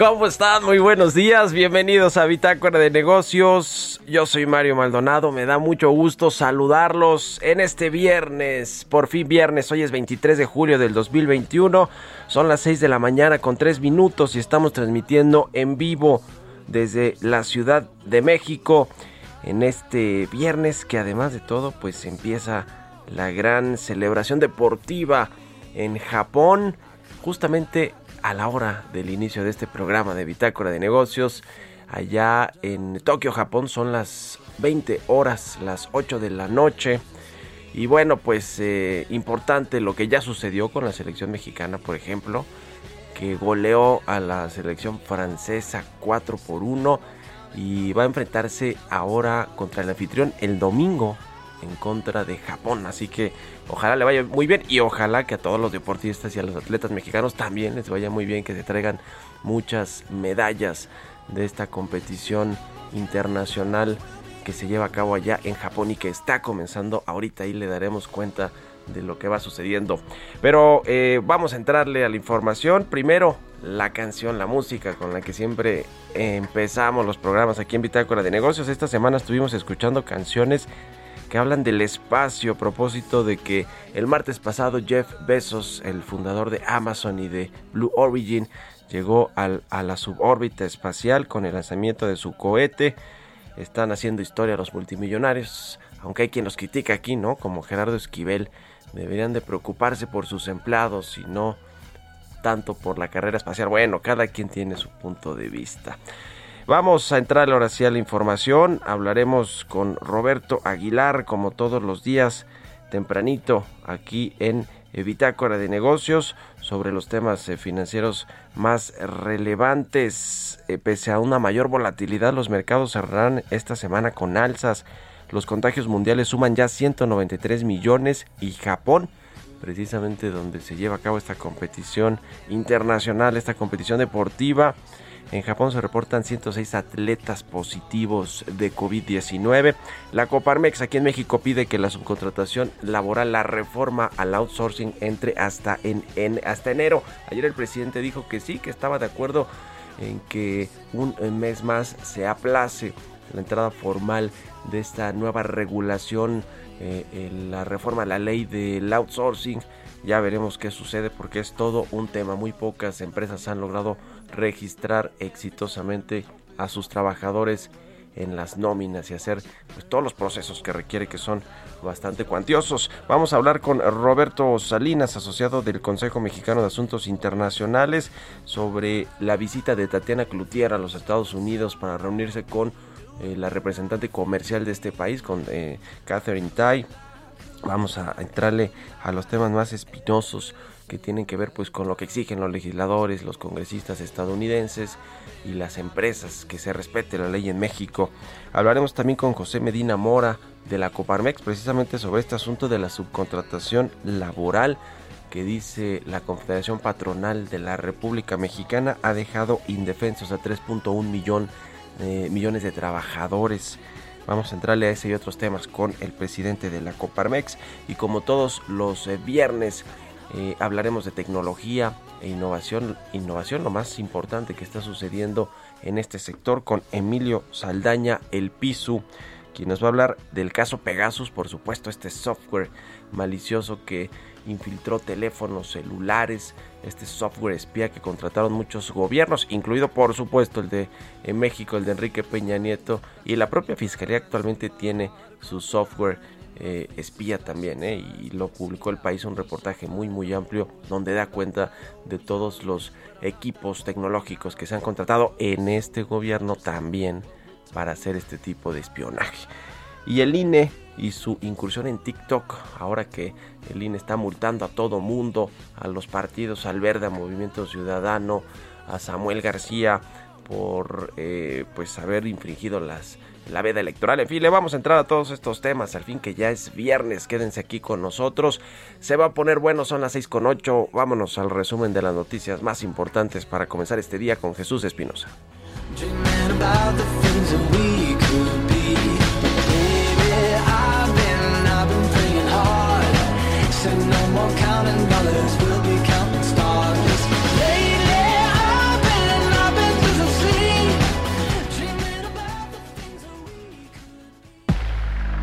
¿Cómo están? Muy buenos días, bienvenidos a Bitácora de Negocios. Yo soy Mario Maldonado, me da mucho gusto saludarlos en este viernes, por fin viernes, hoy es 23 de julio del 2021, son las 6 de la mañana con 3 minutos y estamos transmitiendo en vivo desde la Ciudad de México en este viernes que además de todo pues empieza la gran celebración deportiva en Japón justamente a la hora del inicio de este programa de Bitácora de Negocios. Allá en Tokio, Japón, son las 20 horas, las 8 de la noche. Y bueno, pues eh, importante lo que ya sucedió con la selección mexicana, por ejemplo, que goleó a la selección francesa 4 por 1 y va a enfrentarse ahora contra el anfitrión el domingo en contra de Japón. Así que ojalá le vaya muy bien y ojalá que a todos los deportistas y a los atletas mexicanos también les vaya muy bien, que se traigan muchas medallas de esta competición internacional que se lleva a cabo allá en Japón y que está comenzando ahorita y le daremos cuenta de lo que va sucediendo. Pero eh, vamos a entrarle a la información. Primero, la canción, la música con la que siempre empezamos los programas aquí en Bitácora de Negocios. Esta semana estuvimos escuchando canciones que hablan del espacio a propósito de que el martes pasado Jeff Bezos, el fundador de Amazon y de Blue Origin, llegó al- a la subórbita espacial con el lanzamiento de su cohete. Están haciendo historia los multimillonarios, aunque hay quien los critica aquí, ¿no? Como Gerardo Esquivel, deberían de preocuparse por sus empleados y no tanto por la carrera espacial. Bueno, cada quien tiene su punto de vista. Vamos a entrar ahora sí a la información. Hablaremos con Roberto Aguilar, como todos los días, tempranito, aquí en Bitácora de Negocios, sobre los temas eh, financieros más relevantes. Eh, pese a una mayor volatilidad, los mercados cerrarán esta semana con alzas. Los contagios mundiales suman ya 193 millones y Japón precisamente donde se lleva a cabo esta competición internacional, esta competición deportiva. En Japón se reportan 106 atletas positivos de COVID-19. La Coparmex aquí en México pide que la subcontratación laboral, la reforma al outsourcing entre hasta, en, en- hasta enero. Ayer el presidente dijo que sí, que estaba de acuerdo en que un mes más se aplace la entrada formal de esta nueva regulación, eh, la reforma a la ley del outsourcing. Ya veremos qué sucede porque es todo un tema. Muy pocas empresas han logrado registrar exitosamente a sus trabajadores en las nóminas y hacer pues, todos los procesos que requiere que son bastante cuantiosos. Vamos a hablar con Roberto Salinas, asociado del Consejo Mexicano de Asuntos Internacionales, sobre la visita de Tatiana Cloutier a los Estados Unidos para reunirse con eh, la representante comercial de este país, con eh, Catherine Tai Vamos a entrarle a los temas más espinosos que tienen que ver pues con lo que exigen los legisladores, los congresistas estadounidenses y las empresas, que se respete la ley en México. Hablaremos también con José Medina Mora de la Coparmex precisamente sobre este asunto de la subcontratación laboral que dice la Confederación Patronal de la República Mexicana ha dejado indefensos a 3.1 millón, eh, millones de trabajadores. Vamos a entrarle a ese y otros temas con el presidente de la Coparmex y como todos los eh, viernes eh, hablaremos de tecnología e innovación, innovación lo más importante que está sucediendo en este sector con Emilio Saldaña, el PISU, quien nos va a hablar del caso Pegasus, por supuesto este software malicioso que infiltró teléfonos celulares, este software espía que contrataron muchos gobiernos, incluido por supuesto el de México, el de Enrique Peña Nieto, y la propia Fiscalía actualmente tiene su software eh, espía también, eh, y lo publicó el país un reportaje muy muy amplio donde da cuenta de todos los equipos tecnológicos que se han contratado en este gobierno también para hacer este tipo de espionaje. Y el INE y su incursión en TikTok, ahora que el INE está multando a todo mundo, a los partidos, al Verde, a Movimiento Ciudadano, a Samuel García, por eh, pues haber infringido las la veda electoral. En fin, le vamos a entrar a todos estos temas. Al fin que ya es viernes, quédense aquí con nosotros. Se va a poner bueno, son las 6 con 8. Vámonos al resumen de las noticias más importantes para comenzar este día con Jesús Espinosa.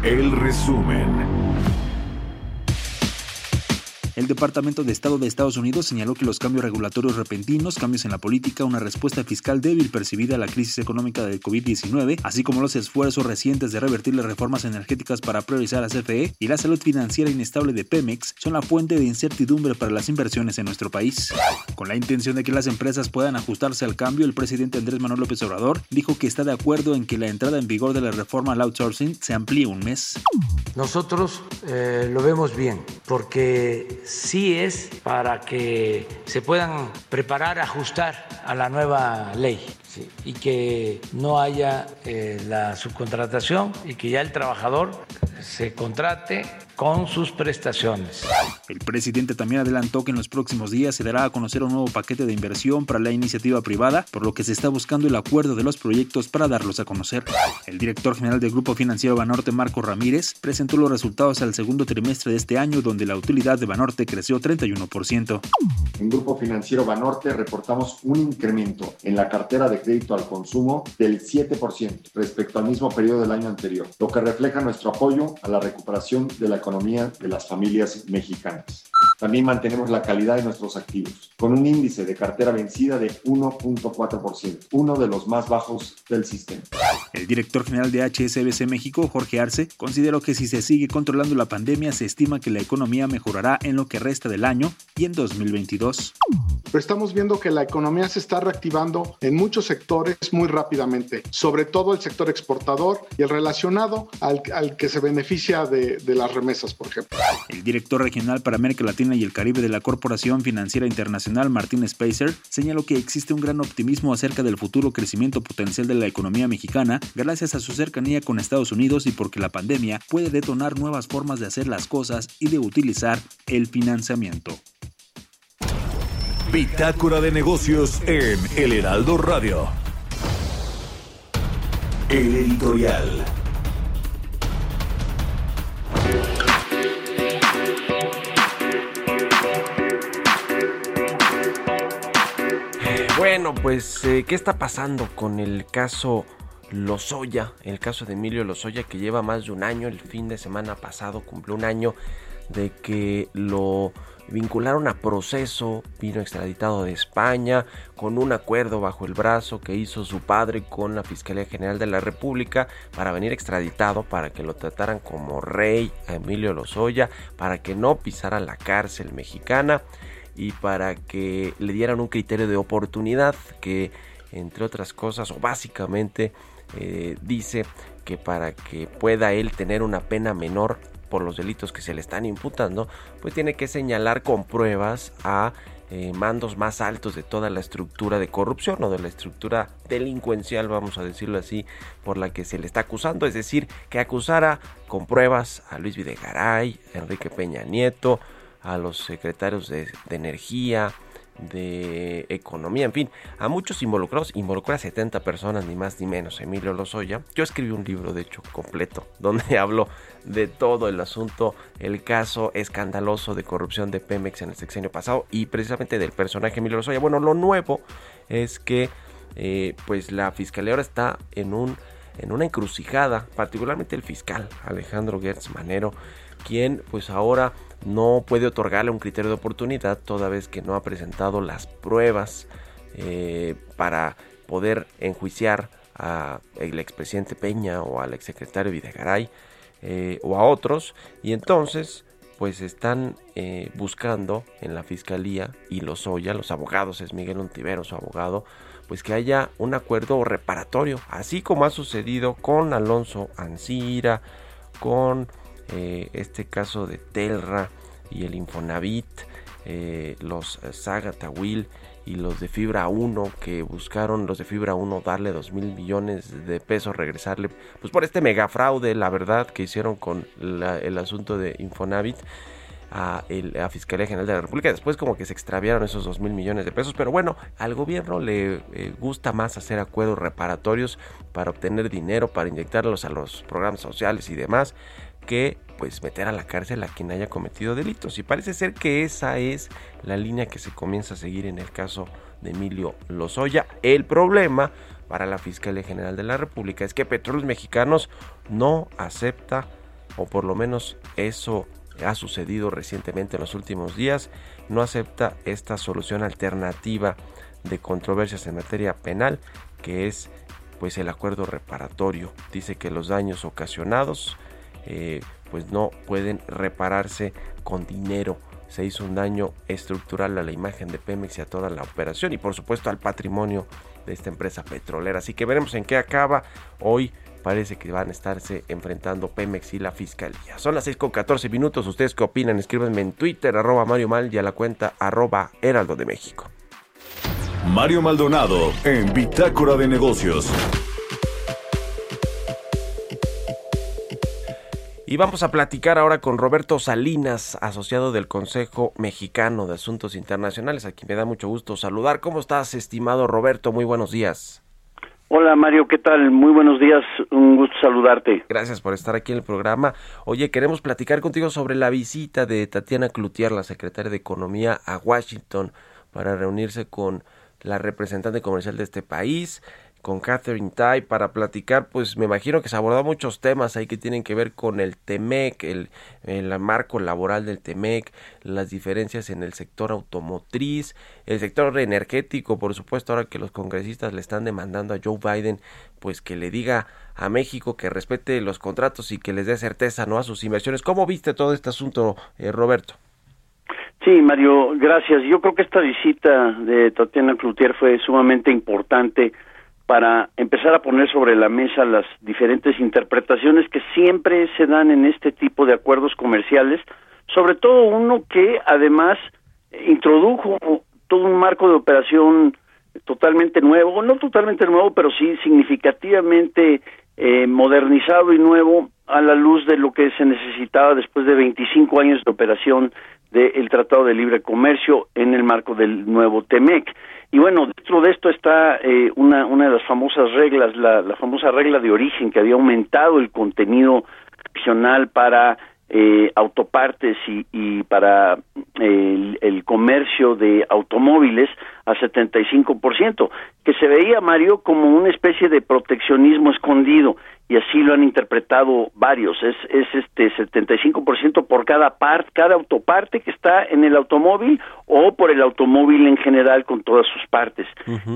El resumen. El Departamento de Estado de Estados Unidos señaló que los cambios regulatorios repentinos, cambios en la política, una respuesta fiscal débil percibida a la crisis económica del COVID-19, así como los esfuerzos recientes de revertir las reformas energéticas para priorizar a CFE y la salud financiera inestable de Pemex, son la fuente de incertidumbre para las inversiones en nuestro país. Con la intención de que las empresas puedan ajustarse al cambio, el presidente Andrés Manuel López Obrador dijo que está de acuerdo en que la entrada en vigor de la reforma al outsourcing se amplíe un mes. Nosotros eh, lo vemos bien porque sí es para que se puedan preparar, ajustar a la nueva ley ¿sí? y que no haya eh, la subcontratación y que ya el trabajador se contrate con sus prestaciones. El presidente también adelantó que en los próximos días se dará a conocer un nuevo paquete de inversión para la iniciativa privada, por lo que se está buscando el acuerdo de los proyectos para darlos a conocer. El director general del Grupo Financiero Banorte, Marco Ramírez, presentó los resultados al segundo trimestre de este año, donde la utilidad de Banorte creció 31%. En Grupo Financiero Banorte reportamos un incremento en la cartera de crédito al consumo del 7% respecto al mismo periodo del año anterior, lo que refleja nuestro apoyo a la recuperación de la economía de las familias mexicanas. También mantenemos la calidad de nuestros activos, con un índice de cartera vencida de 1.4%, uno de los más bajos del sistema. El director general de HSBC México, Jorge Arce, consideró que si se sigue controlando la pandemia, se estima que la economía mejorará en lo que resta del año y en 2022. Pero estamos viendo que la economía se está reactivando en muchos sectores muy rápidamente, sobre todo el sector exportador y el relacionado al, al que se beneficia de, de las remesas, por ejemplo. El director regional para América Latina y el Caribe de la Corporación Financiera Internacional, Martín Spacer, señaló que existe un gran optimismo acerca del futuro crecimiento potencial de la economía mexicana gracias a su cercanía con Estados Unidos y porque la pandemia puede detonar nuevas formas de hacer las cosas y de utilizar el financiamiento. Bitácora de negocios en El Heraldo Radio. El editorial. Bueno, pues, eh, ¿qué está pasando con el caso Lozoya? El caso de Emilio Lozoya que lleva más de un año, el fin de semana pasado cumplió un año de que lo vincularon a proceso, vino extraditado de España con un acuerdo bajo el brazo que hizo su padre con la Fiscalía General de la República para venir extraditado, para que lo trataran como rey a Emilio Lozoya, para que no pisara la cárcel mexicana y para que le dieran un criterio de oportunidad que entre otras cosas o básicamente eh, dice que para que pueda él tener una pena menor por los delitos que se le están imputando, pues tiene que señalar con pruebas a eh, mandos más altos de toda la estructura de corrupción o de la estructura delincuencial, vamos a decirlo así, por la que se le está acusando. Es decir, que acusara con pruebas a Luis Videgaray, a Enrique Peña Nieto, a los secretarios de, Energía, de economía, en fin, a muchos involucrados, involucró a 70 personas, ni más ni menos, Emilio Lozoya. Yo escribí un libro, de hecho, completo, donde hablo de todo el asunto, el caso escandaloso de corrupción de Pemex en el sexenio pasado y precisamente del personaje Emilio Lozoya. Bueno, lo nuevo es que eh, pues la fiscalía ahora está en un en una encrucijada, particularmente el fiscal Alejandro Gertz Manero, quien pues ahora no puede otorgarle un criterio de oportunidad toda vez que no ha presentado las pruebas eh, para poder enjuiciar al expresidente Peña o al exsecretario Videgaray eh, o a otros y entonces pues están eh, buscando en la fiscalía y los Oya, los abogados, es Miguel Ontivero su abogado, pues que haya un acuerdo reparatorio, así como ha sucedido con Alonso Ancira, con eh, este caso de Telra y el Infonavit, los Saga Tawil y los de Fibra 1 que buscaron los de Fibra 1 darle 2 mil millones de pesos, regresarle, pues por este mega fraude, la verdad, que hicieron con la- el asunto de Infonavit a la Fiscalía General de la República. Después como que se extraviaron esos 2 mil millones de pesos, pero bueno, al gobierno le eh, gusta más hacer acuerdos reparatorios para obtener dinero, para inyectarlos a los programas sociales y demás, que pues meter a la cárcel a quien haya cometido delitos. Y parece ser que esa es la línea que se comienza a seguir en el caso de Emilio Lozoya. El problema para la Fiscalía General de la República es que Petróleos Mexicanos no acepta, o por lo menos eso ha sucedido recientemente en los últimos días, no acepta esta solución alternativa de controversias en materia penal, que es pues el acuerdo reparatorio. Dice que los daños ocasionados eh, pues no pueden repararse con dinero. Se hizo un daño estructural a la imagen de Pemex y a toda la operación y por supuesto al patrimonio de esta empresa petrolera. Así que veremos en qué acaba. Hoy parece que van a estarse enfrentando Pemex y la Fiscalía. Son las 6 con 14 minutos. ¿Ustedes qué opinan? Escríbanme en Twitter, arroba Mario Mal y a la cuenta arroba Heraldo de México. Mario Maldonado en Bitácora de Negocios. Y vamos a platicar ahora con Roberto Salinas, asociado del Consejo Mexicano de Asuntos Internacionales, a quien me da mucho gusto saludar. ¿Cómo estás, estimado Roberto? Muy buenos días. Hola Mario, ¿qué tal? Muy buenos días, un gusto saludarte. Gracias por estar aquí en el programa. Oye, queremos platicar contigo sobre la visita de Tatiana Cloutier, la secretaria de Economía, a Washington para reunirse con la representante comercial de este país, con Catherine Tai, para platicar, pues me imagino que se abordó muchos temas ahí que tienen que ver con el TEMEC, el, el marco laboral del TEMEC, las diferencias en el sector automotriz, el sector energético, por supuesto, ahora que los congresistas le están demandando a Joe Biden, pues que le diga a México que respete los contratos y que les dé certeza no a sus inversiones. ¿Cómo viste todo este asunto, eh, Roberto? Sí, Mario, gracias. Yo creo que esta visita de Tatiana Cloutier fue sumamente importante para empezar a poner sobre la mesa las diferentes interpretaciones que siempre se dan en este tipo de acuerdos comerciales, sobre todo uno que además introdujo todo un marco de operación totalmente nuevo, no totalmente nuevo, pero sí significativamente eh, modernizado y nuevo a la luz de lo que se necesitaba después de 25 años de operación del Tratado de Libre Comercio en el marco del nuevo TEMEC. Y bueno, dentro de esto está eh, una, una de las famosas reglas, la, la famosa regla de origen que había aumentado el contenido opcional para eh, autopartes y, y para el, el comercio de automóviles a 75%, que se veía, Mario, como una especie de proteccionismo escondido, y así lo han interpretado varios, es, es este 75% por cada parte, cada autoparte que está en el automóvil o por el automóvil en general con todas sus partes.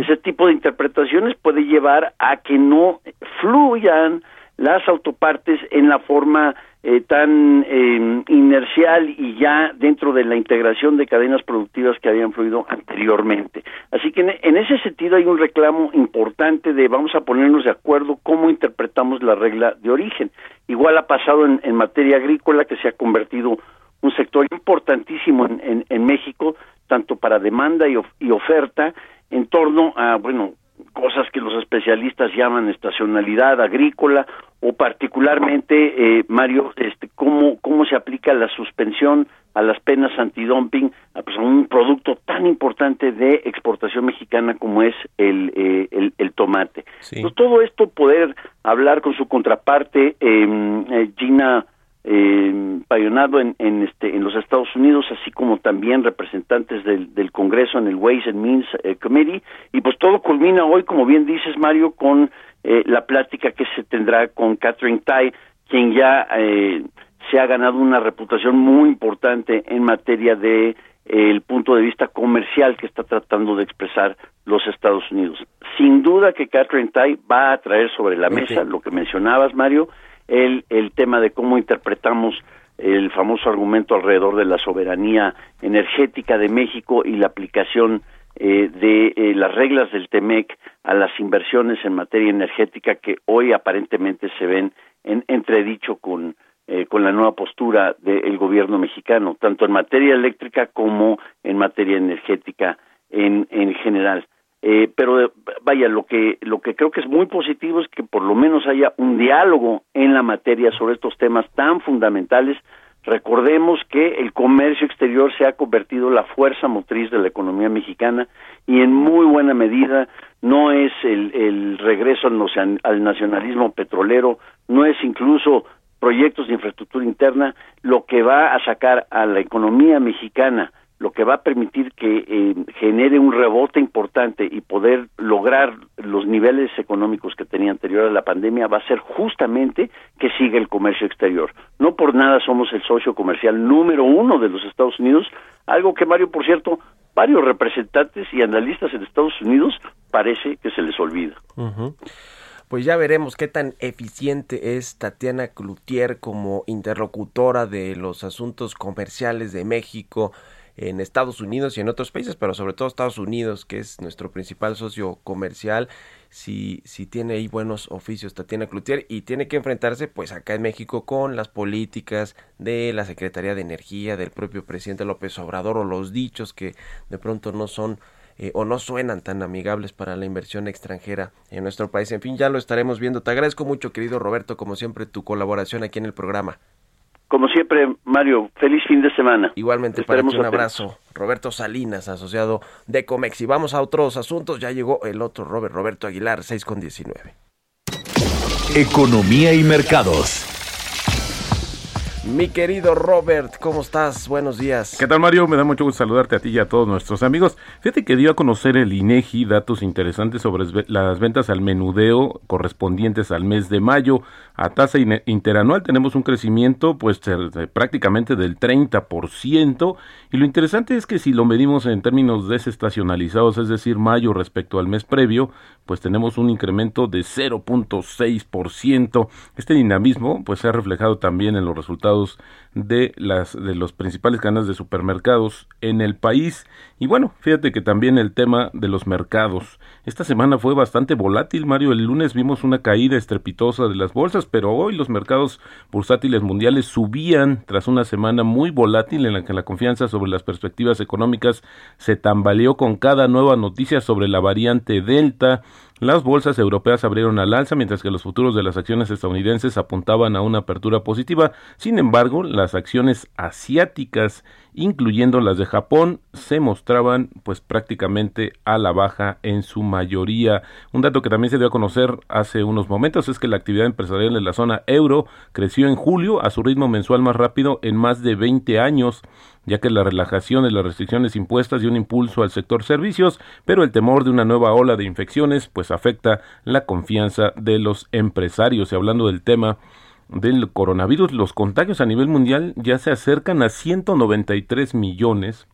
Ese tipo de interpretaciones puede llevar a que no fluyan las autopartes en la forma eh, tan eh, inercial y ya dentro de la integración de cadenas productivas que habían fluido anteriormente. Así que en, ese sentido hay un reclamo importante de vamos a ponernos de acuerdo cómo interpretamos la regla de origen. Igual ha pasado en, materia agrícola que se ha convertido un sector importantísimo en, en, en México, tanto para demanda y, of, y oferta, en torno a, bueno, cosas que los especialistas llaman estacionalidad agrícola o particularmente eh, Mario este cómo cómo se aplica la suspensión a las penas antidumping a, pues, a un producto tan importante de exportación mexicana como es el eh, el, el, tomate sí. todo esto poder hablar con su contraparte eh, Gina eh, payonado en, en, este, en los Estados Unidos, así como también representantes del, del Congreso en el Ways and Means eh, Committee, y pues todo culmina hoy, como bien dices, Mario, con eh, la plática que se tendrá con Catherine Tai, quien ya eh, se ha ganado una reputación muy importante en materia de el punto de vista comercial que está tratando de expresar los Estados Unidos. Sin duda que Catherine Tai va a traer sobre la mesa lo que mencionabas, Mario, el, el tema de cómo interpretamos el famoso argumento alrededor de la soberanía energética de México y la aplicación eh, de eh, las reglas del TEMEC a las inversiones en materia energética que hoy aparentemente se ven en entredicho con, eh, con la nueva postura del gobierno mexicano, tanto en materia eléctrica como en materia energética en, en general. Eh, pero vaya, lo que, lo que creo que es muy positivo es que por lo menos haya un diálogo en la materia sobre estos temas tan fundamentales. Recordemos que el comercio exterior se ha convertido en la fuerza motriz de la economía mexicana y en muy buena medida no es el, el regreso al, al nacionalismo petrolero, no es incluso proyectos de infraestructura interna lo que va a sacar a la economía mexicana lo que va a permitir que eh, genere un rebote importante y poder lograr los niveles económicos que tenía anterior a la pandemia va a ser justamente que siga el comercio exterior. No por nada somos el socio comercial número uno de los Estados Unidos, algo que Mario, por cierto, varios representantes y analistas en Estados Unidos parece que se les olvida. Pues ya veremos qué tan eficiente es Tatiana Cloutier como interlocutora de los asuntos comerciales de México en Estados Unidos y en otros países, pero sobre todo Estados Unidos, que es nuestro principal socio comercial, si, si tiene ahí buenos oficios Tatiana Cloutier y tiene que enfrentarse pues acá en México con las políticas de la Secretaría de Energía, del propio presidente López Obrador o los dichos que de pronto no son eh, o no suenan tan amigables para la inversión extranjera en nuestro país. En fin, ya lo estaremos viendo. Te agradezco mucho, querido Roberto, como siempre, tu colaboración aquí en el programa. Como siempre, Mario, feliz fin de semana. Igualmente para ti un abrazo. Roberto Salinas, asociado de Comex. Y vamos a otros asuntos. Ya llegó el otro Robert, Roberto Aguilar, 6 con 19. Economía y mercados. Mi querido Robert, ¿cómo estás? Buenos días. ¿Qué tal, Mario? Me da mucho gusto saludarte a ti y a todos nuestros amigos. Fíjate que dio a conocer el INEGI datos interesantes sobre las ventas al menudeo correspondientes al mes de mayo. A tasa interanual tenemos un crecimiento pues prácticamente del 30%. Y lo interesante es que si lo medimos en términos desestacionalizados, es decir, mayo respecto al mes previo, pues tenemos un incremento de 0.6%. Este dinamismo pues se ha reflejado también en los resultados de las de los principales cadenas de supermercados en el país. Y bueno fíjate que también el tema de los mercados. Esta semana fue bastante volátil Mario. El lunes vimos una caída estrepitosa de las bolsas pero hoy los mercados bursátiles mundiales subían tras una semana muy volátil en la que la confianza sobre las perspectivas económicas se tambaleó con cada nueva noticia sobre la variante delta las bolsas europeas abrieron al alza mientras que los futuros de las acciones estadounidenses apuntaban a una apertura positiva. Sin embargo, las acciones asiáticas, incluyendo las de Japón, se mostraban pues prácticamente a la baja en su mayoría. Un dato que también se dio a conocer hace unos momentos es que la actividad empresarial en la zona euro creció en julio a su ritmo mensual más rápido en más de 20 años ya que la relajación de las restricciones impuestas dio un impulso al sector servicios, pero el temor de una nueva ola de infecciones pues afecta la confianza de los empresarios. Y hablando del tema del coronavirus, los contagios a nivel mundial ya se acercan a 193 millones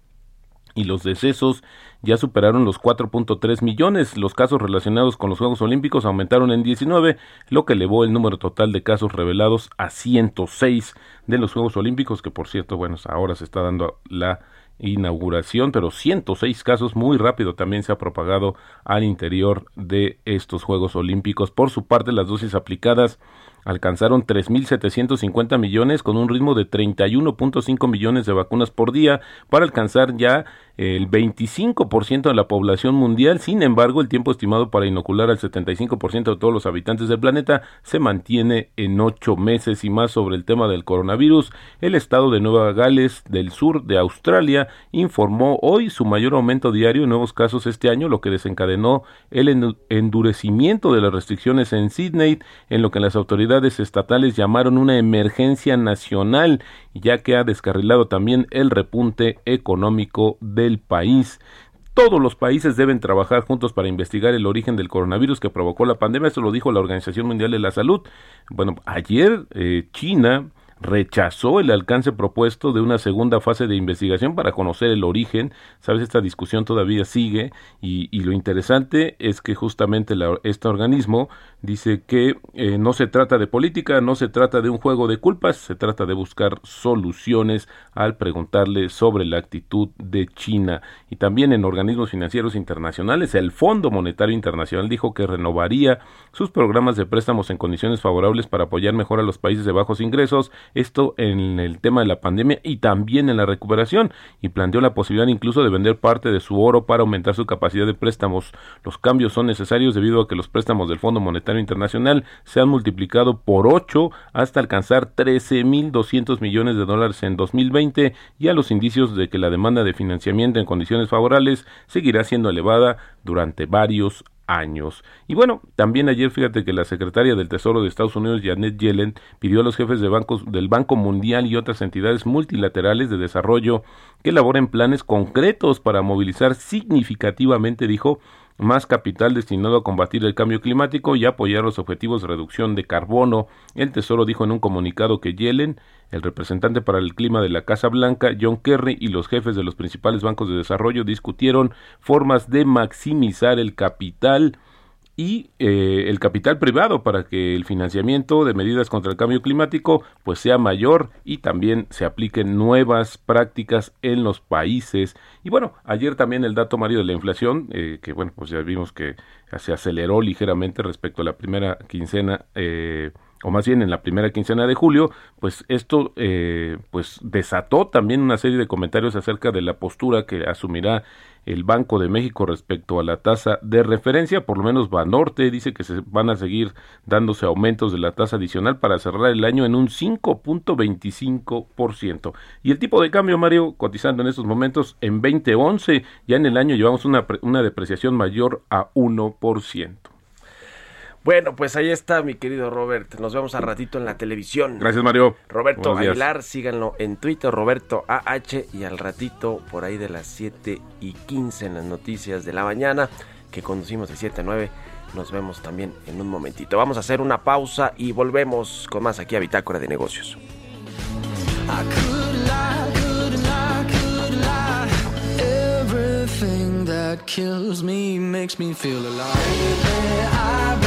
y los decesos ya superaron los 4.3 millones. Los casos relacionados con los Juegos Olímpicos aumentaron en 19, lo que elevó el número total de casos revelados a 106 de los Juegos Olímpicos, que por cierto, bueno, ahora se está dando la inauguración, pero 106 casos muy rápido también se ha propagado al interior de estos Juegos Olímpicos. Por su parte, las dosis aplicadas alcanzaron 3.750 millones con un ritmo de 31.5 millones de vacunas por día para alcanzar ya el 25% de la población mundial. Sin embargo, el tiempo estimado para inocular al 75% de todos los habitantes del planeta se mantiene en ocho meses y más sobre el tema del coronavirus. El estado de Nueva Gales del sur de Australia informó hoy su mayor aumento diario en nuevos casos este año, lo que desencadenó el endurecimiento de las restricciones en Sydney, en lo que las autoridades estatales llamaron una emergencia nacional, ya que ha descarrilado también el repunte económico de el país. Todos los países deben trabajar juntos para investigar el origen del coronavirus que provocó la pandemia. Eso lo dijo la Organización Mundial de la Salud. Bueno, ayer eh, China rechazó el alcance propuesto de una segunda fase de investigación para conocer el origen. Sabes, esta discusión todavía sigue y, lo interesante es que justamente este organismo dice que eh, no se trata de política, no se trata de un juego de culpas, se trata de buscar soluciones al preguntarle sobre la actitud de China. Y también en organismos financieros internacionales, el Fondo Monetario Internacional dijo que renovaría sus programas de préstamos en condiciones favorables para apoyar mejor a los países de bajos ingresos esto en el tema de la pandemia y también en la recuperación y planteó la posibilidad incluso de vender parte de su oro para aumentar su capacidad de préstamos. Los cambios son necesarios debido a que los préstamos del Fondo Monetario Internacional se han multiplicado por 8 hasta alcanzar 13.200 millones de dólares en 2020 y a los indicios de que la demanda de financiamiento en condiciones favorables seguirá siendo elevada durante varios años. Y bueno, también ayer fíjate que la secretaria del Tesoro de Estados Unidos, Janet Yellen, pidió a los jefes de bancos del Banco Mundial y otras entidades multilaterales de desarrollo que elaboren planes concretos para movilizar significativamente, dijo, más capital destinado a combatir el cambio climático y apoyar los objetivos de reducción de carbono. El Tesoro dijo en un comunicado que Yellen, el representante para el clima de la Casa Blanca, John Kerry y los jefes de los principales bancos de desarrollo discutieron formas de maximizar el capital y eh, el capital privado para que el financiamiento de medidas contra el cambio climático pues sea mayor y también se apliquen nuevas prácticas en los países. Y bueno ayer también el dato Mario de la inflación eh, que bueno pues ya vimos que se aceleró ligeramente respecto a la primera quincena eh, o más bien en la primera quincena de julio, pues esto eh, pues desató también una serie de comentarios acerca de la postura que asumirá el Banco de México respecto a la tasa de referencia, por lo menos Banorte dice que se van a seguir dándose aumentos de la tasa adicional para cerrar el año en un 5.25%. Y el tipo de cambio, Mario, cotizando en estos momentos en 2011, ya en el año llevamos una, una depreciación mayor a 1%. Bueno, pues ahí está, mi querido Robert. Nos vemos a ratito en la televisión. Gracias, Mario. Roberto Aguilar, síganlo en Twitter, Roberto AH, y al ratito, por ahí de las 7 y 15 en las noticias de la mañana, que conducimos de 7 a 9. Nos vemos también en un momentito. Vamos a hacer una pausa y volvemos con más aquí a Bitácora de Negocios. Everything that kills me makes me feel alive.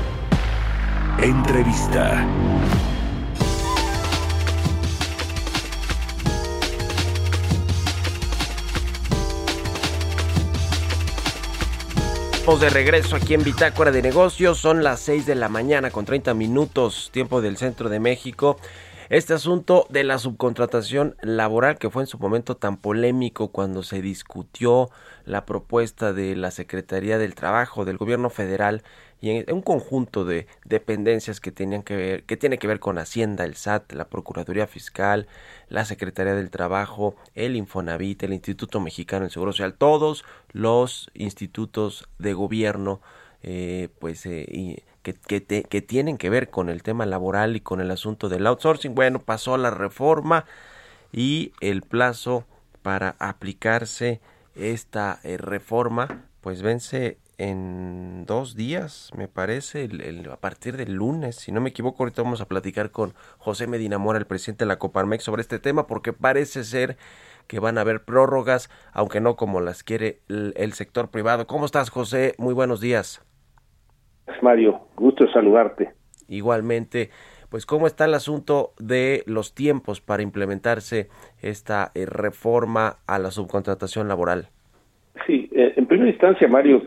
Entrevista. De regreso aquí en Bitácora de Negocios. Son las 6 de la mañana con 30 minutos, tiempo del centro de México. este asunto de la subcontratación laboral que fue en su momento tan polémico cuando se discutió la propuesta de la Secretaría del Trabajo del Gobierno Federal y en un conjunto de dependencias que tenían que ver, que tiene que ver con Hacienda, el SAT, la Procuraduría Fiscal, la Secretaría del Trabajo, el Infonavit, el Instituto Mexicano del Seguro Social, todos los institutos de gobierno, eh, pues, eh, que, que tienen que ver con el tema laboral y con el asunto del outsourcing. Bueno, pasó la reforma y el plazo para aplicarse esta eh, reforma, pues vence en dos días, me parece, el- el- a partir del lunes. Si no me equivoco, ahorita vamos a platicar con José Medina Mora, el presidente de la Coparmex, sobre este tema, porque parece ser que van a haber prórrogas, aunque no como las quiere el, el sector privado. ¿Cómo estás, José? Muy buenos días. Mario, gusto saludarte. Igualmente, pues cómo está el asunto de los tiempos para implementarse esta eh, reforma a la subcontratación laboral. Sí, eh, en primera instancia, Mario,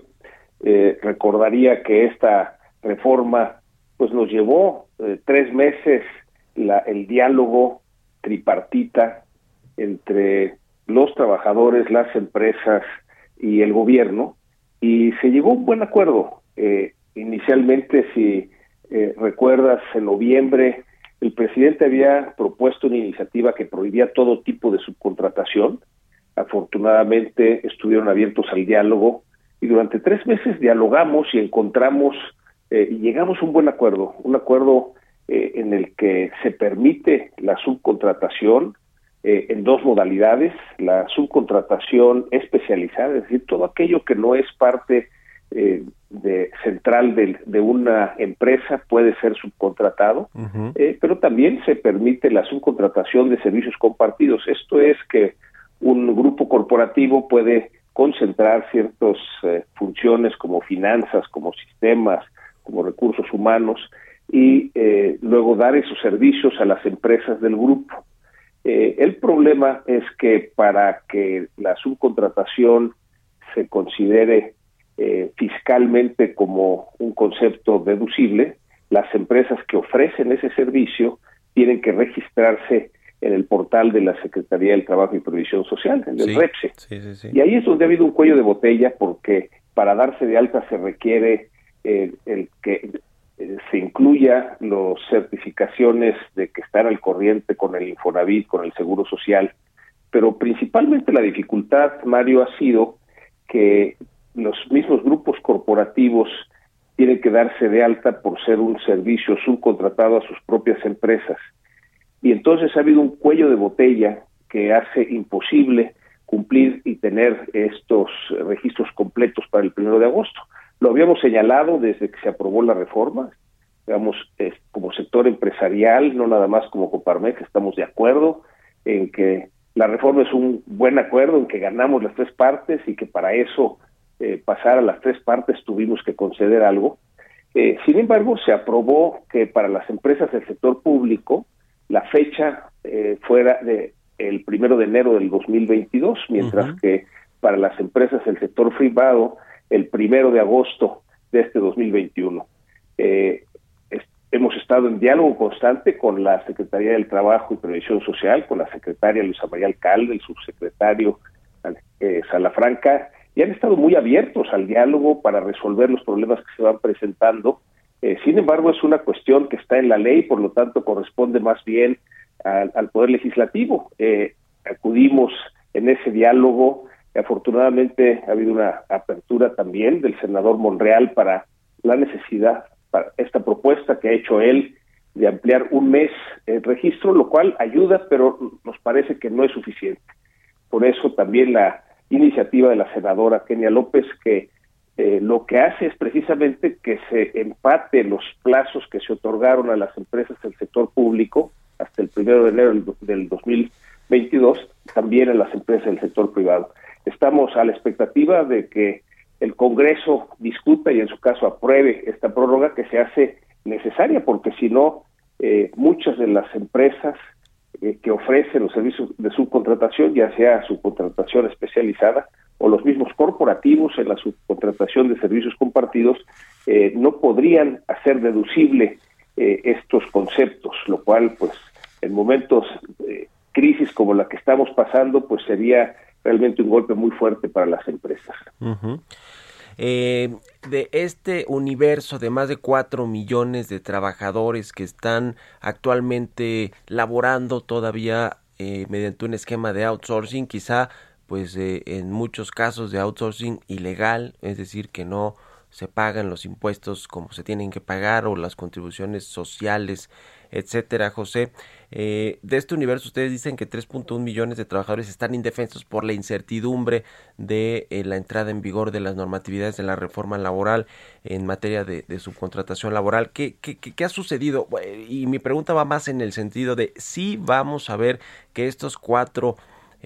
eh, recordaría que esta reforma pues nos llevó eh, tres meses la, el diálogo tripartita entre los trabajadores, las empresas y el gobierno y se llegó a un buen acuerdo. Eh, inicialmente, si eh, recuerdas, en noviembre el presidente había propuesto una iniciativa que prohibía todo tipo de subcontratación. Afortunadamente estuvieron abiertos al diálogo y durante tres meses dialogamos y encontramos eh, y llegamos a un buen acuerdo, un acuerdo eh, en el que se permite la subcontratación eh, en dos modalidades, la subcontratación especializada, es decir, todo aquello que no es parte eh, de central de, de una empresa puede ser subcontratado, pero también se permite la subcontratación de servicios compartidos. Esto es que un grupo corporativo puede concentrar ciertas eh, funciones como finanzas, como sistemas, como recursos humanos y eh, luego dar esos servicios a las empresas del grupo. Eh, el problema es que para que la subcontratación se considere eh, fiscalmente como un concepto deducible, las empresas que ofrecen ese servicio tienen que registrarse en el portal de la Secretaría del Trabajo y Previsión Social, en el Sí, REPSE. sí, sí, sí. Y ahí es donde ha habido un cuello de botella porque para darse de alta se requiere eh, el que eh, se incluya las certificaciones de que están al corriente con el Infonavit, con el Seguro Social, pero principalmente la dificultad, Mario, ha sido que los mismos grupos corporativos tienen que darse de alta por ser un servicio subcontratado a sus propias empresas. Y entonces ha habido un cuello de botella que hace imposible cumplir y tener estos registros completos para el primero de agosto. Lo habíamos señalado desde que se aprobó la reforma, digamos, es- como sector empresarial, no nada más como Coparmex, estamos de acuerdo en que la reforma es un buen acuerdo, en que ganamos las tres partes y que para eso eh, pasar a las tres partes tuvimos que conceder algo. Eh, sin embargo, se aprobó que para las empresas del sector público la fecha eh, fuera de el primero de enero del 2022, mientras Ujú. que para las empresas del sector privado el primero de agosto de este 2021. Eh, es- hemos estado en diálogo constante con la Secretaría del Trabajo y Previsión Social, con la secretaria Luisa María Alcalde, el subsecretario eh, Salafranca, y han estado muy abiertos al diálogo para resolver los problemas que se van presentando. Eh, sin embargo, es una cuestión que está en la ley, por lo tanto corresponde más bien al, Poder Legislativo. Eh, acudimos en ese diálogo. Afortunadamente ha habido una apertura también del senador Monreal para la necesidad, para esta propuesta que ha hecho él de ampliar un mes el registro, lo cual ayuda, pero nos parece que no es suficiente. Por eso también la iniciativa de la senadora Kenia López, que eh, lo que hace es precisamente que se empate los plazos que se otorgaron a las empresas del sector público hasta el primero de enero del, del 2022, también a las empresas del sector privado. Estamos a la expectativa de que el Congreso discuta y en su caso apruebe esta prórroga que se hace necesaria, porque si no, eh, muchas de las empresas eh, que ofrecen los servicios de subcontratación, ya sea subcontratación especializada o los mismos corporativos en la subcontratación de servicios compartidos, eh, no podrían hacer deducible eh, estos conceptos, lo cual pues en momentos de crisis como la que estamos pasando, pues sería realmente un golpe muy fuerte para las empresas. Eh, de este universo de más de 4 millones de trabajadores que están actualmente laborando todavía mediante un esquema de outsourcing, quizá pues eh, en muchos casos de outsourcing ilegal, es decir, que no se pagan los impuestos como se tienen que pagar o las contribuciones sociales, etcétera, José. Eh, de este universo ustedes dicen que 3.1 millones de trabajadores están indefensos por la incertidumbre de eh, la entrada en vigor de las normatividades de la reforma laboral en materia de, subcontratación laboral. ¿Qué, qué, qué- ha sucedido? Y mi pregunta va más en el sentido de si vamos a ver que estos cuatro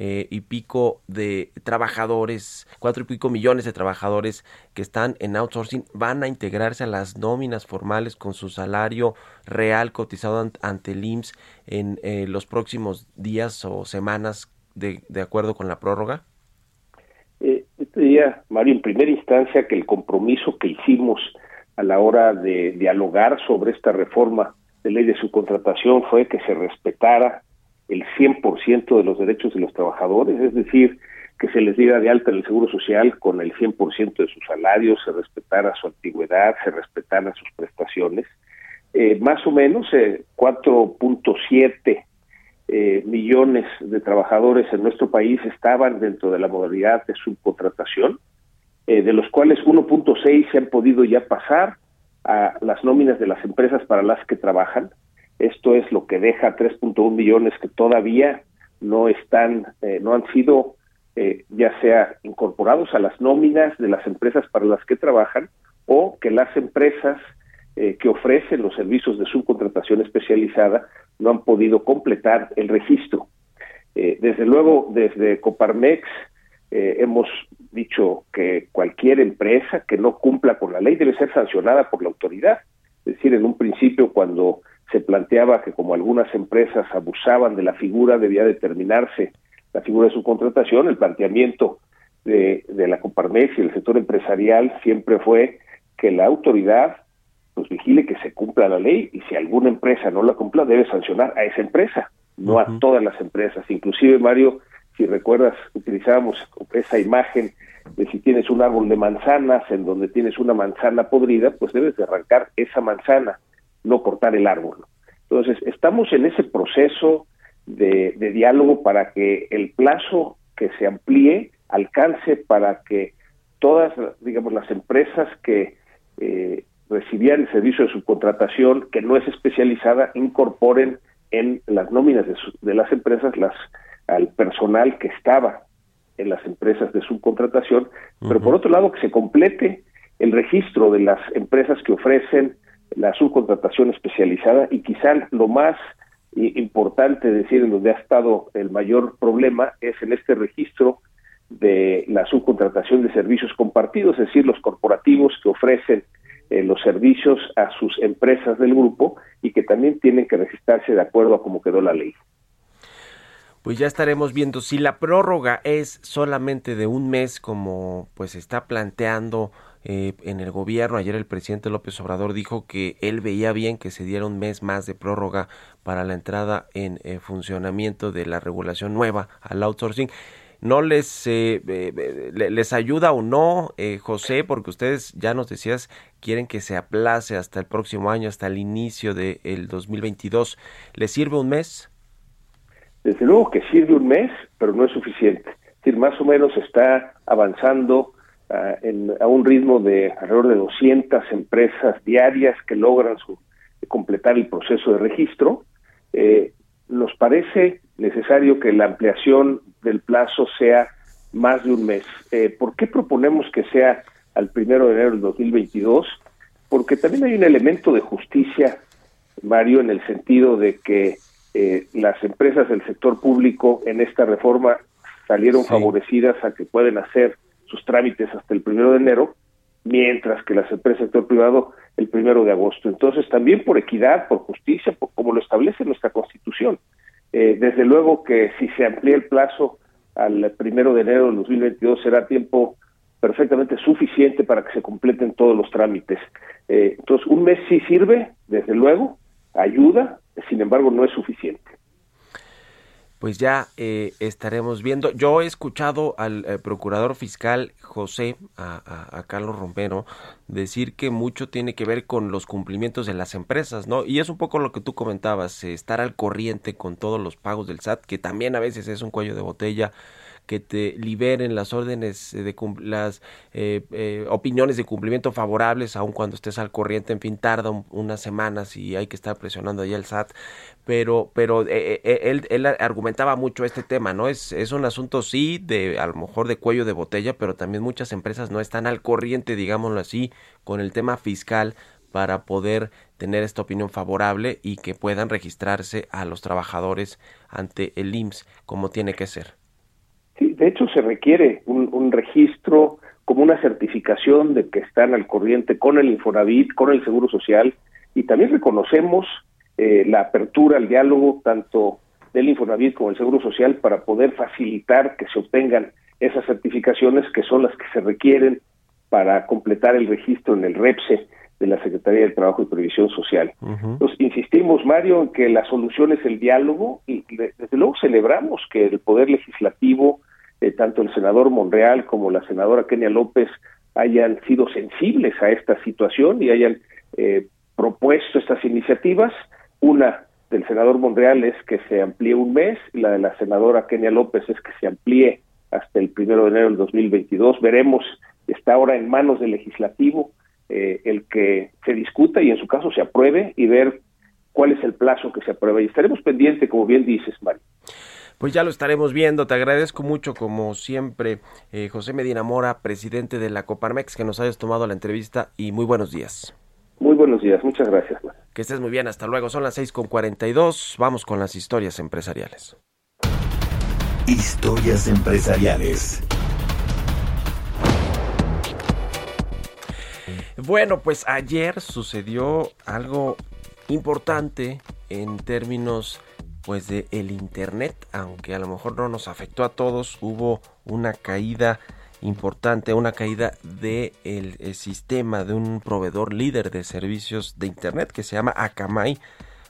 eh, y pico de trabajadores, cuatro y pico millones de trabajadores que están en outsourcing van a integrarse a las nóminas formales con su salario real cotizado ant- ante el IMSS en eh, los próximos días o semanas de, de acuerdo con la prórroga? Eh, yo te diría, Mario, en primera instancia que el compromiso que hicimos a la hora de dialogar sobre esta reforma de ley de subcontratación fue que se respetara el 100% de los derechos de los trabajadores, es decir, que se les diera de alta en el Seguro Social con el 100% de sus salarios, se respetara su antigüedad, se respetaran sus prestaciones. Eh, más o menos eh, 4.7 eh, millones de trabajadores en nuestro país estaban dentro de la modalidad de subcontratación, eh, de los cuales 1.6 se han podido ya pasar a las nóminas de las empresas para las que trabajan. Esto es lo que deja 3.1 millones que todavía no están, eh, no han sido eh, ya sea incorporados a las nóminas de las empresas para las que trabajan o que las empresas eh, que ofrecen los servicios de subcontratación especializada no han podido completar el registro. Eh, desde luego, desde Coparmex eh, hemos dicho que cualquier empresa que no cumpla con la ley debe ser sancionada por la autoridad. Es decir, en un principio cuando se planteaba que como algunas empresas abusaban de la figura debía determinarse la figura de subcontratación, el planteamiento de, de la Coparmex y el sector empresarial siempre fue que la autoridad pues vigile que se cumpla la ley y si alguna empresa no la cumpla debe sancionar a esa empresa, no a todas las empresas. Inclusive, Mario, si recuerdas, utilizábamos esa imagen de si tienes un árbol de manzanas en donde tienes una manzana podrida, pues debes de arrancar esa manzana, no cortar el árbol. Entonces, estamos en ese proceso de, de diálogo para que el plazo que se amplíe alcance para que todas, digamos, las empresas que eh, recibían el servicio de subcontratación que no es especializada incorporen en las nóminas de, su- de las empresas las al personal que estaba en las empresas de subcontratación, pero por otro lado que se complete el registro de las empresas que ofrecen la subcontratación especializada y quizá lo más i- importante decir en donde ha estado el mayor problema es en este registro de la subcontratación de servicios compartidos, es decir, los corporativos que ofrecen eh, los servicios a sus empresas del grupo y que también tienen que registrarse de acuerdo a cómo quedó la ley. Pues ya estaremos viendo si la prórroga es solamente de un mes como pues está planteando eh, en el gobierno. Ayer el presidente López Obrador dijo que él veía bien que se diera un mes más de prórroga para la entrada en eh, funcionamiento de la regulación nueva al outsourcing. ¿No les, eh, eh, le- les ayuda o no, eh, José? Porque ustedes ya nos decías quieren que se aplace hasta el próximo año, hasta el inicio del el 2022. ¿Les sirve un mes? Desde luego que sirve un mes, pero no es suficiente. Es decir, más o menos está avanzando ah, en, a un ritmo de alrededor de 200 empresas diarias que logran su, completar el proceso de registro. Eh, nos parece necesario que la ampliación del plazo sea más de un mes. Eh, ¿Por qué proponemos que sea al primero de enero del 2022? Porque también hay un elemento de justicia, Mario, en el sentido de que eh, las empresas del sector público en esta reforma salieron Sí. favorecidas a que pueden hacer sus trámites hasta el primero de enero, mientras que las empresas del sector privado el primero de agosto. Entonces, también por equidad, por justicia, por, como lo establece nuestra Constitución. Eh, desde luego que si se amplía el plazo al primero de enero del 2022 será tiempo perfectamente suficiente para que se completen todos los trámites. Eh, entonces, un mes sí sirve, desde luego, ayuda, sin embargo, no es suficiente. Pues ya eh, estaremos viendo. Yo he escuchado al eh, procurador fiscal José, a, a- a Carlos Romero, decir que mucho tiene que ver con los cumplimientos de las empresas, ¿no? Y es un poco lo que tú comentabas, eh, estar al corriente con todos los pagos del SAT, que también a veces es un cuello de botella que te liberen las órdenes eh, de las eh, eh, opiniones de cumplimiento favorables aun cuando estés al corriente en fin tarda un- unas semanas y hay que estar presionando ahí el SAT. Pero pero eh, él, él argumentaba mucho este tema no es es un asunto sí de a lo mejor de cuello de botella pero también muchas empresas no están al corriente digámoslo así con el tema fiscal para poder tener esta opinión favorable y que puedan registrarse a los trabajadores ante el IMSS como tiene que ser de hecho se requiere un, un registro como una certificación de que están al corriente con el Infonavit, con el Seguro Social y también reconocemos eh, la apertura al diálogo tanto del Infonavit como del Seguro Social para poder facilitar que se obtengan esas certificaciones que son las que se requieren para completar el registro en el REPSE de la Secretaría del Trabajo y Previsión Social. Entonces, insistimos, Mario, en que la solución es el diálogo y de- desde luego celebramos que el Poder Legislativo, tanto el senador Monreal como la senadora Kenia López, hayan sido sensibles a esta situación y hayan eh, propuesto estas iniciativas. Una del senador Monreal es que se amplíe un mes y la de la senadora Kenia López es que se amplíe hasta el primero de enero del 2022. Veremos, está ahora en manos del legislativo eh, el que se discuta y en su caso se apruebe y ver cuál es el plazo que se aprueba. Y estaremos pendientes, como bien dices, Mario. Pues ya lo estaremos viendo. Te agradezco mucho, como siempre, eh, José Medina Mora, presidente de la Coparmex, que nos hayas tomado la entrevista y muy buenos días. Muy buenos días, muchas gracias. Que estés muy bien, hasta luego. Son las seis con 42. Vamos con las historias empresariales. Historias empresariales. Bueno, pues ayer sucedió algo importante en términos pues de el internet, aunque a lo mejor no nos afectó a todos, hubo una caída importante, una caída de el, el sistema de un proveedor líder de servicios de internet que se llama Akamai.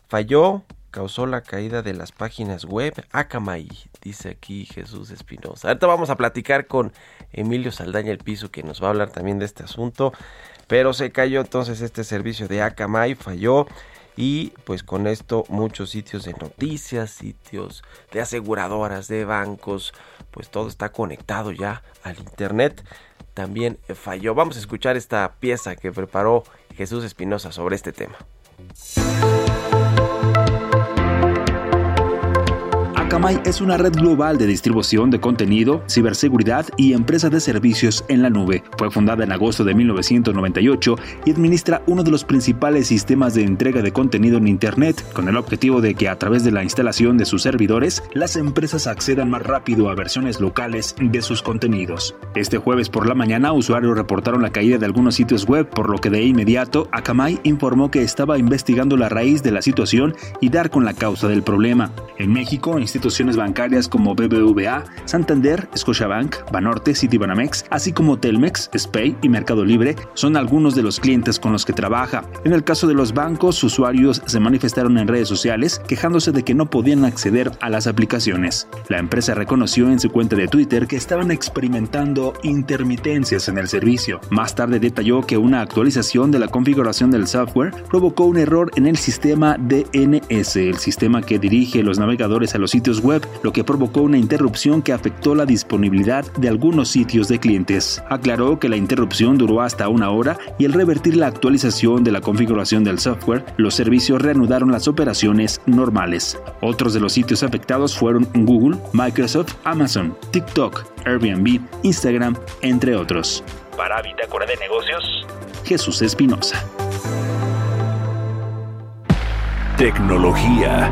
Falló, causó la caída de las páginas web Akamai, dice aquí Jesús Espinosa. Ahorita vamos a platicar con Emilio Saldaña el Piso que nos va a hablar también de este asunto, pero se cayó entonces este servicio de Akamai, falló y pues con esto muchos sitios de noticias, sitios de aseguradoras, de bancos, pues todo está conectado ya al internet. También falló. Vamos a escuchar esta pieza que preparó Jesús Espinosa sobre este tema. Akamai es una red global de distribución de contenido, ciberseguridad y empresa de servicios en la nube. Fue fundada en agosto de 1998 y administra uno de los principales sistemas de entrega de contenido en Internet, con el objetivo de que a través de la instalación de sus servidores, las empresas accedan más rápido a versiones locales de sus contenidos. Este jueves por la mañana, usuarios reportaron la caída de algunos sitios web, por lo que de inmediato Akamai informó que estaba investigando la raíz de la situación y dar con la causa del problema. En México, instituciones bancarias como BBVA, Santander, Scotiabank, Banorte, Citibanamex, así como Telmex, Spay y Mercado Libre son algunos de los clientes con los que trabaja. En el caso de los bancos, usuarios se manifestaron en redes sociales quejándose de que no podían acceder a las aplicaciones. La empresa reconoció en su cuenta de Twitter que estaban experimentando intermitencias en el servicio. Más tarde detalló que una actualización de la configuración del software provocó un error en el sistema DNS, el sistema que dirige los navegadores a los sitios web, lo que provocó una interrupción que afectó la disponibilidad de algunos sitios de clientes. Aclaró que la interrupción duró hasta una hora y al revertir la actualización de la configuración del software, los servicios reanudaron las operaciones normales. Otros de los sitios afectados fueron Google, Microsoft, Amazon, TikTok, Airbnb, Instagram, entre otros. Para Bitácora de Negocios, Jesús Espinosa. Tecnología.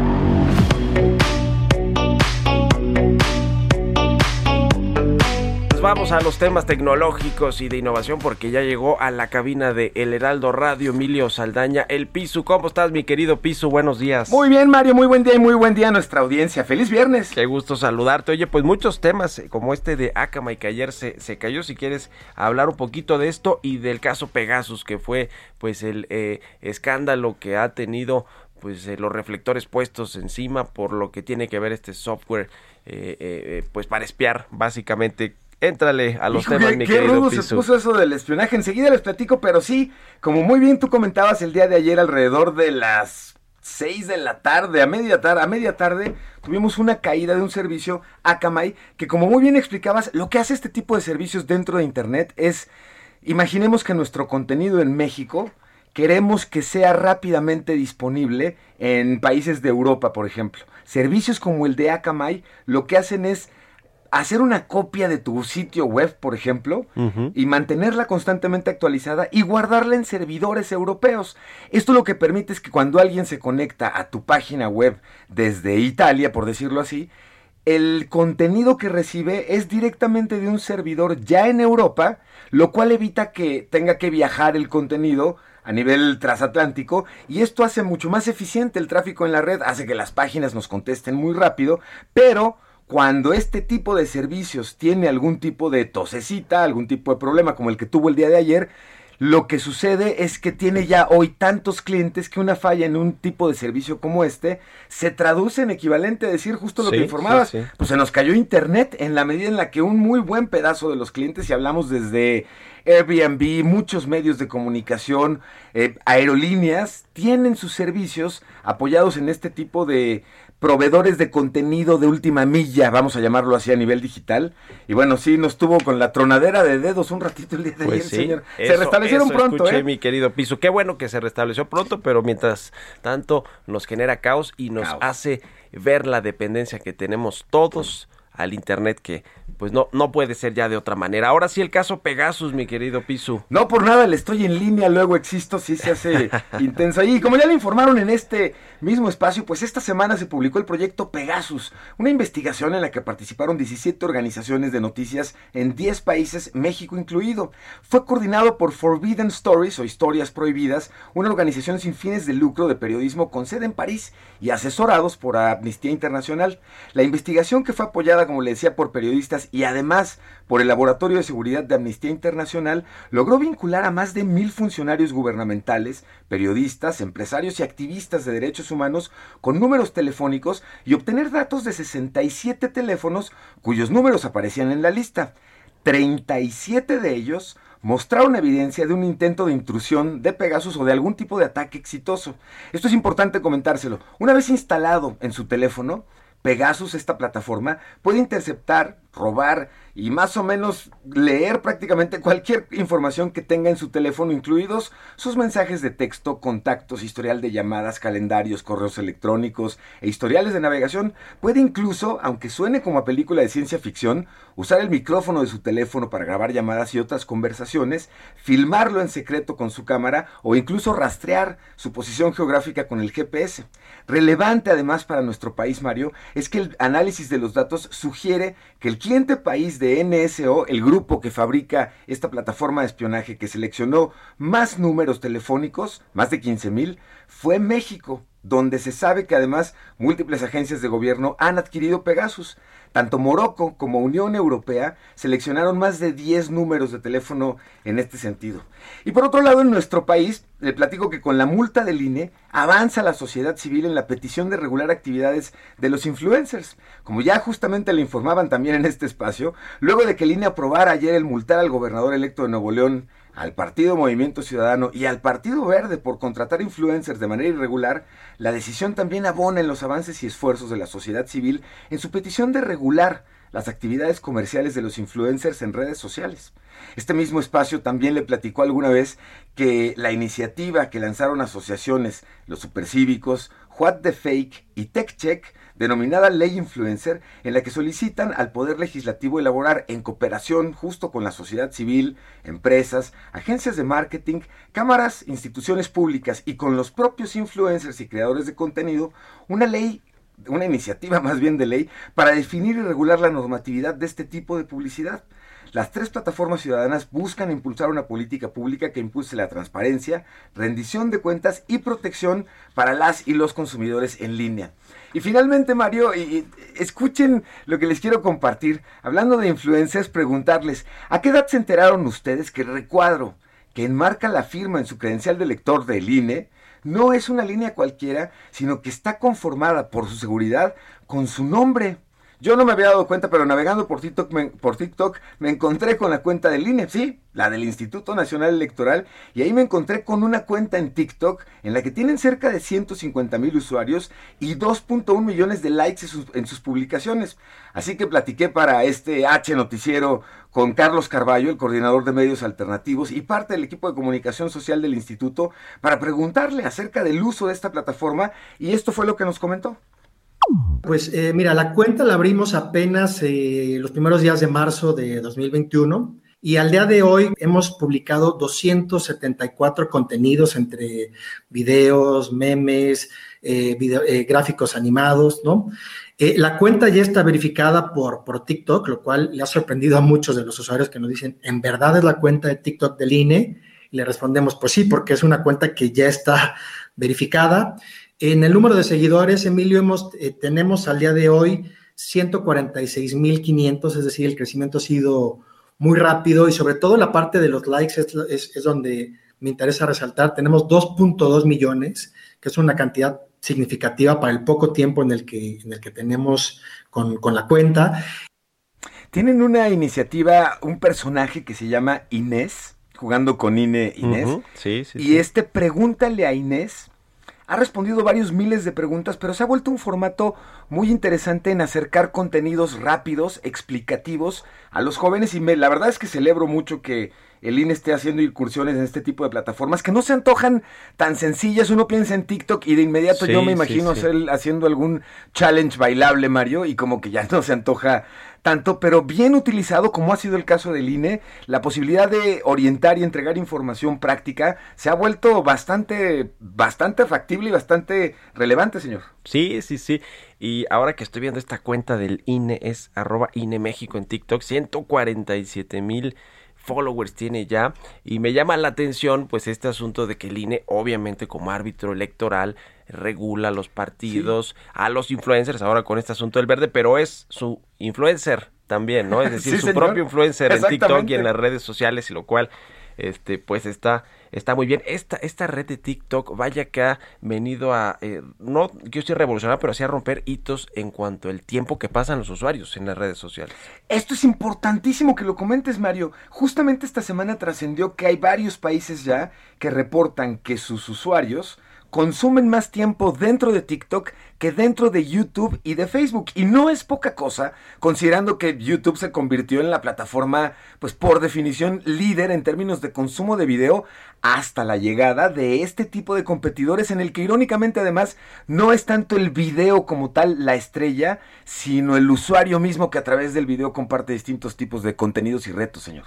Pues vamos a los temas tecnológicos y de innovación porque ya llegó a la cabina de El Heraldo Radio Emilio Saldaña, el Pisu. ¿Cómo estás, mi querido Pisu? Buenos días. Muy bien, Mario, muy buen día y muy buen día a nuestra audiencia. ¡Feliz viernes! Qué gusto saludarte. Oye, pues muchos temas eh, como este de Akamai que ayer se, se cayó. Si quieres hablar un poquito de esto y del caso Pegasus, que fue pues el eh, escándalo que ha tenido pues eh, los reflectores puestos encima por lo que tiene que ver este software eh, eh, pues para espiar básicamente Éntrale a los Hijo, temas, qué, mi qué querido rudo se puso eso del espionaje. Enseguida les platico, pero sí, como muy bien tú comentabas el día de ayer alrededor de las 6 de la tarde, a media tarde, a media tarde, tuvimos una caída de un servicio Akamai, que como muy bien explicabas, lo que hace este tipo de servicios dentro de internet es, imaginemos que nuestro contenido en México queremos que sea rápidamente disponible en países de Europa, por ejemplo. Servicios como el de Akamai lo que hacen es hacer una copia de tu sitio web, por ejemplo, y mantenerla constantemente actualizada y guardarla en servidores europeos. Esto lo que permite es que cuando alguien se conecta a tu página web desde Italia, por decirlo así, el contenido que recibe es directamente de un servidor ya en Europa, lo cual evita que tenga que viajar el contenido a nivel transatlántico y esto hace mucho más eficiente el tráfico en la red, hace que las páginas nos contesten muy rápido, pero cuando este tipo de servicios tiene algún tipo de tosecita, algún tipo de problema como el que tuvo el día de ayer, lo que sucede es que tiene ya hoy tantos clientes que una falla en un tipo de servicio como este se traduce en equivalente a decir justo lo Sí, que informabas. sí, sí. Pues se nos cayó internet en la medida en la que un muy buen pedazo de los clientes, y hablamos desde Airbnb, muchos medios de comunicación, eh, aerolíneas, tienen sus servicios apoyados en este tipo de proveedores de contenido de última milla, vamos a llamarlo así a nivel digital. Y bueno, sí, nos tuvo con la tronadera de dedos un ratito el día de ayer, Pues sí, señor. se restablecieron eso pronto, escuché, ¿eh? mi querido Piso. Qué bueno que se restableció pronto, pero mientras tanto nos genera caos y nos Caos. hace ver la dependencia que tenemos todos al internet que pues no no puede ser ya de otra manera. Ahora sí el caso Pegasus, mi querido Pisu. No por nada le estoy en línea, luego existo, sí se hace intenso ahí. Y como ya le informaron en este mismo espacio, pues esta semana se publicó el proyecto Pegasus, una investigación en la que participaron 17 organizaciones de noticias en 10 países, México incluido. Fue coordinado por Forbidden Stories o Historias Prohibidas, una organización sin fines de lucro de periodismo con sede en París y asesorados por Amnistía Internacional. La investigación que fue apoyada, como le decía, por periodistas y además por el Laboratorio de Seguridad de Amnistía Internacional, logró vincular a más de mil funcionarios gubernamentales, periodistas, empresarios y activistas de derechos humanos con números telefónicos y obtener datos de 67 teléfonos cuyos números aparecían en la lista. 37 de ellos mostraron evidencia de un intento de intrusión de Pegasus o de algún tipo de ataque exitoso. Esto es importante comentárselo. Una vez instalado en su teléfono, Pegasus, esta plataforma, puede interceptar, robar y más o menos leer prácticamente cualquier información que tenga en su teléfono, incluidos sus mensajes de texto, contactos, historial de llamadas, calendarios, correos electrónicos e historiales de navegación. Puede incluso, aunque suene como a película de ciencia ficción, usar el micrófono de su teléfono para grabar llamadas y otras conversaciones, filmarlo en secreto con su cámara o incluso rastrear su posición geográfica con el GPS. Relevante además para nuestro país, Mario, es que el análisis de los datos sugiere que el cliente país de NSO, el grupo que fabrica esta plataforma de espionaje que seleccionó más números telefónicos, más de 15 mil, fue México, donde se sabe que además múltiples agencias de gobierno han adquirido Pegasus. Tanto Morocco como Unión Europea seleccionaron más de 10 números de teléfono en este sentido. Y por otro lado, en nuestro país, le platico que con la multa del INE avanza la sociedad civil en la petición de regular actividades de los influencers. Como ya justamente le informaban también en este espacio, luego de que el INE aprobara ayer el multar al gobernador electo de Nuevo León, al Partido Movimiento Ciudadano y al Partido Verde por contratar influencers de manera irregular, la decisión también abona en los avances y esfuerzos de la sociedad civil en su petición de regular las actividades comerciales de los influencers en redes sociales. Este mismo espacio también le platicó alguna vez que la iniciativa que lanzaron asociaciones, los supercívicos, What the Fake y TechCheck, denominada Ley Influencer, en la que solicitan al Poder Legislativo elaborar en cooperación justo con la sociedad civil, empresas, agencias de marketing, cámaras, instituciones públicas y con los propios influencers y creadores de contenido, una ley una iniciativa más bien de ley para definir y regular la normatividad de este tipo de publicidad. Las tres plataformas ciudadanas buscan impulsar una política pública que impulse la transparencia, rendición de cuentas y protección para las y los consumidores en línea. Y finalmente, Mario, escuchen lo que les quiero compartir. Hablando de influencers, preguntarles, ¿a qué edad se enteraron ustedes que el recuadro que enmarca la firma en su credencial de lector del INE no es una línea cualquiera, sino que está conformada por su seguridad con su nombre. Yo no me había dado cuenta, pero navegando por TikTok, me, por TikTok me encontré con la cuenta del INE, sí, la del Instituto Nacional Electoral, y ahí me encontré con una cuenta en TikTok en la que tienen cerca de 150 mil usuarios y 2.1 millones de likes en sus, en sus publicaciones. Así que platiqué para este H noticiero con Carlos Carballo, el coordinador de medios alternativos y parte del equipo de comunicación social del instituto, para preguntarle acerca del uso de esta plataforma y esto fue lo que nos comentó. Pues eh, mira, la cuenta la abrimos apenas eh, los primeros días de marzo de 2021 y al día de hoy hemos publicado 274 contenidos entre videos, memes, eh, eh, gráficos animados, ¿no? La cuenta ya está verificada por, por TikTok, lo cual le ha sorprendido a muchos de los usuarios que nos dicen, ¿en verdad es la cuenta de TikTok del INE? Y le respondemos, pues sí, porque es una cuenta que ya está verificada. En el número de seguidores, Emilio, hemos, eh, tenemos al día de hoy 146.500, es decir, el crecimiento ha sido muy rápido y sobre todo la parte de los likes es, es- es donde me interesa resaltar. Tenemos 2.2 millones, que es una cantidad significativa para el poco tiempo en el que, en el que tenemos con, con la cuenta. Tienen una iniciativa, un personaje que se llama Inés, jugando con Ine Inés. Ujú, Sí, sí. Y sí. este pregúntale a Inés ha respondido varios miles de preguntas, pero se ha vuelto un formato muy interesante en acercar contenidos rápidos, explicativos a los jóvenes y me, la verdad es que celebro mucho que el INE esté haciendo incursiones en este tipo de plataformas que no se antojan tan sencillas. Uno piensa en TikTok y de inmediato Sí, yo me imagino sí. hacer- haciendo algún challenge bailable, Mario, y como que ya no se antoja tanto, pero bien utilizado, como ha sido el caso del INE, la posibilidad de orientar y entregar información práctica se ha vuelto bastante, bastante factible y bastante relevante, señor. Sí, sí, sí. Y ahora que estoy viendo esta cuenta del INE, es arroba INE México en TikTok, 147 mil followers tiene ya. Y me llama la atención, pues, este asunto de que el INE, obviamente, como árbitro electoral, regula los partidos, a los influencers, ahora con este asunto del verde, pero es su influencer también, ¿no? Es decir, Sí, su señor. propio influencer en TikTok y en las redes sociales, y lo cual este pues está está muy bien esta esta red de TikTok vaya que ha venido a eh, no quiero decir revolucionar pero sí a romper hitos en cuanto al tiempo que pasan los usuarios en las redes sociales Esto es importantísimo que lo comentes, Mario. Justamente esta semana trascendió que hay varios países ya que reportan que sus usuarios consumen más tiempo dentro de TikTok que dentro de YouTube y de Facebook. Y no es poca cosa, considerando que YouTube se convirtió en la plataforma, pues por definición, líder en términos de consumo de video hasta la llegada de este tipo de competidores en el que irónicamente además no es tanto el video como tal la estrella, sino el usuario mismo que a través del video comparte distintos tipos de contenidos y retos, señor.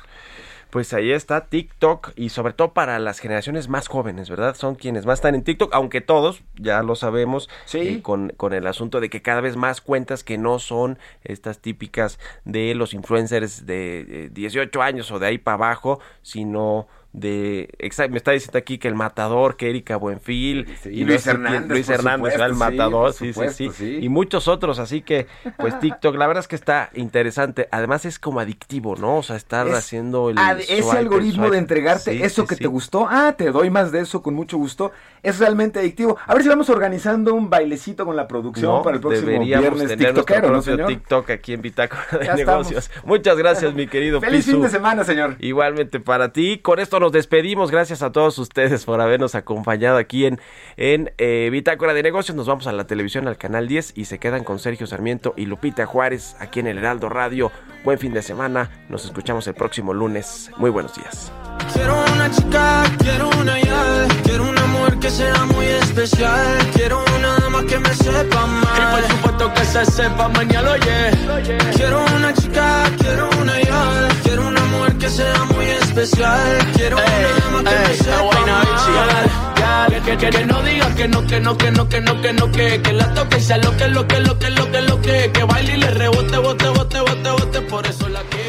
Pues ahí está TikTok y sobre todo para las generaciones más jóvenes, ¿verdad? Son quienes más están en TikTok, aunque todos, ya lo sabemos, Sí. eh, con, con el asunto de que cada vez más cuentas que no son estas típicas de los influencers de eh, 18 años o de ahí para abajo, sino de me está diciendo aquí que el matador, que Erika Buenfil Sí, y Luis Hernández, Luis por Hernández, el supuesto, sí, matador, sí, sí, sí, y muchos otros, así que pues TikTok, la verdad es que está interesante, además es como adictivo, ¿no? O sea, estar Es haciendo el ese el algoritmo de entregarte eso que te gustó, ah, te doy más de eso con mucho gusto, es realmente adictivo. A ver si vamos organizando un bailecito con la producción No, para el próximo deberíamos viernes tener tiktokero, ¿no, señor? TikTok aquí en Bitácora de Ya Negocios. Muchas gracias, mi querido Feliz fin de semana, señor. Igualmente para ti. Con esto nos despedimos. Gracias a todos ustedes por habernos acompañado aquí en, en eh, Bitácora de Negocios. Nos vamos a la televisión, al canal 10 y se quedan con Sergio Sarmiento y Lupita Juárez aquí en el Heraldo Radio. Buen fin de semana. Nos escuchamos el próximo lunes. Muy buenos días. Quiero una chica, quiero una ya, quiero una mujer que sea muy especial, quiero una dama que me sepa mal. Y por supuesto que se sepa mañana, oye. Quiero una chica, quiero una ya, quiero una mujer que sea muy especial, quiero una dama que me sepa mal. Que, que, que no diga que no, que no, que no, que no, que no, que, que la toque y sea lo que, lo que, lo que, lo que, lo que, que baile y le rebote, bote, bote, bote, bote, por eso la quiero.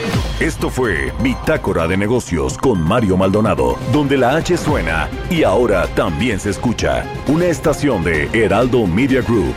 Esto fue Bitácora de Negocios con Mario Maldonado, donde la H suena y ahora también se escucha. Una estación de Heraldo Media Group.